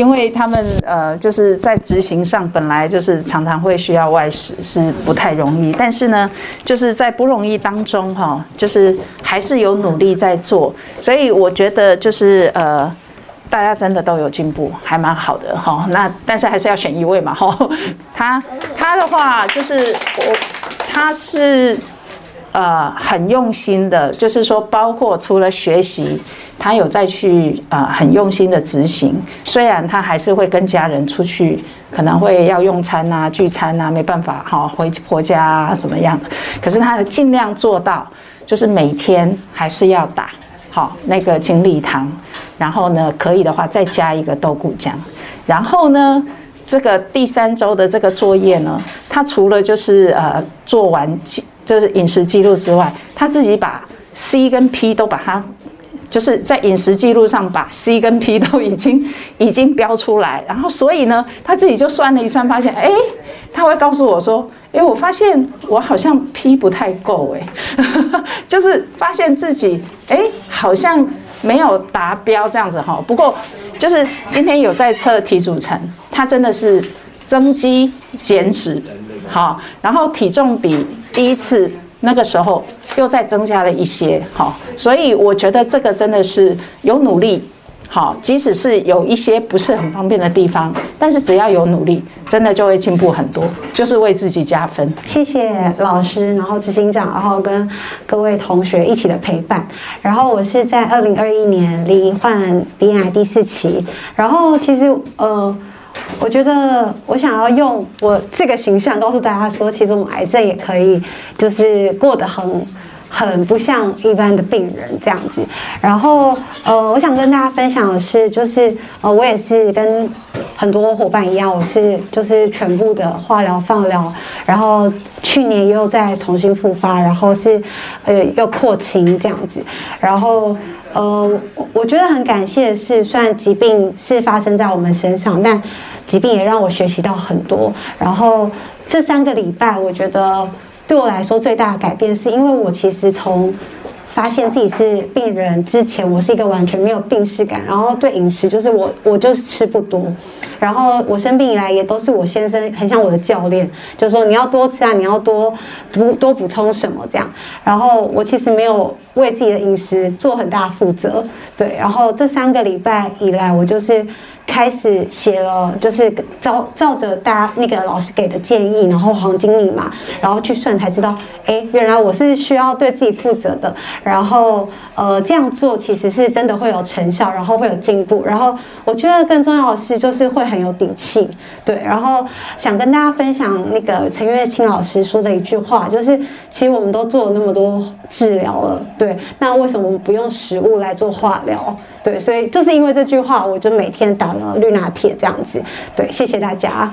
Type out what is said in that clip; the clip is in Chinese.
因为他们呃就是在执行上本来就是常常会需要外食，是不太容易。但是呢，就是在不容易当中哈，就是还是有努力在做。所以我觉得就是呃，大家真的都有进步，还蛮好的哈。那但是还是要选一位嘛哈。他他的话就是我他是。呃，很用心的，就是说，包括除了学习，他有再去啊，很用心的执行。虽然他还是会跟家人出去，可能会要用餐啊、聚餐啊，没办法哈，回婆家啊怎么样？可是他尽量做到，就是每天还是要打好那个精力汤，然后呢，可以的话再加一个豆鼓浆。然后呢，这个第三周的这个作业呢，他除了就是呃做完。就是饮食记录之外，他自己把 C 跟 P 都把它，就是在饮食记录上把 C 跟 P 都已经已经标出来，然后所以呢，他自己就算了一算，发现哎，他会告诉我说，哎，我发现我好像 P 不太够，哎，就是发现自己哎好像没有达标这样子哈。不过就是今天有在测体组成，他真的是增肌减脂。好，然后体重比第一次那个时候又再增加了一些，好，所以我觉得这个真的是有努力，好，即使是有一些不是很方便的地方，但是只要有努力，真的就会进步很多，就是为自己加分。谢谢老师，然后执行长，然后跟各位同学一起的陪伴。然后我是在二零二一年罹患鼻癌第四期，然后其实呃。我觉得我想要用我这个形象告诉大家说，其实我们癌症也可以，就是过得很很不像一般的病人这样子。然后呃，我想跟大家分享的是，就是呃，我也是跟很多伙伴一样，我是就是全部的化疗放疗，然后去年又再重新复发，然后是呃又扩清这样子，然后。呃，我觉得很感谢的是，虽然疾病是发生在我们身上，但疾病也让我学习到很多。然后这三个礼拜，我觉得对我来说最大的改变，是因为我其实从发现自己是病人之前，我是一个完全没有病史感，然后对饮食就是我我就是吃不多。然后我生病以来，也都是我先生很像我的教练，就说你要多吃啊，你要多补多补充什么这样。然后我其实没有为自己的饮食做很大负责，对。然后这三个礼拜以来，我就是。开始写了，就是照照着大家那个老师给的建议，然后黄金密码，然后去算，才知道，哎，原来我是需要对自己负责的。然后，呃，这样做其实是真的会有成效，然后会有进步。然后，我觉得更重要的是，就是会很有底气。对，然后想跟大家分享那个陈月清老师说的一句话，就是其实我们都做了那么多治疗了，对，那为什么我们不用食物来做化疗？对，所以就是因为这句话，我就每天打了绿拿铁这样子。对，谢谢大家。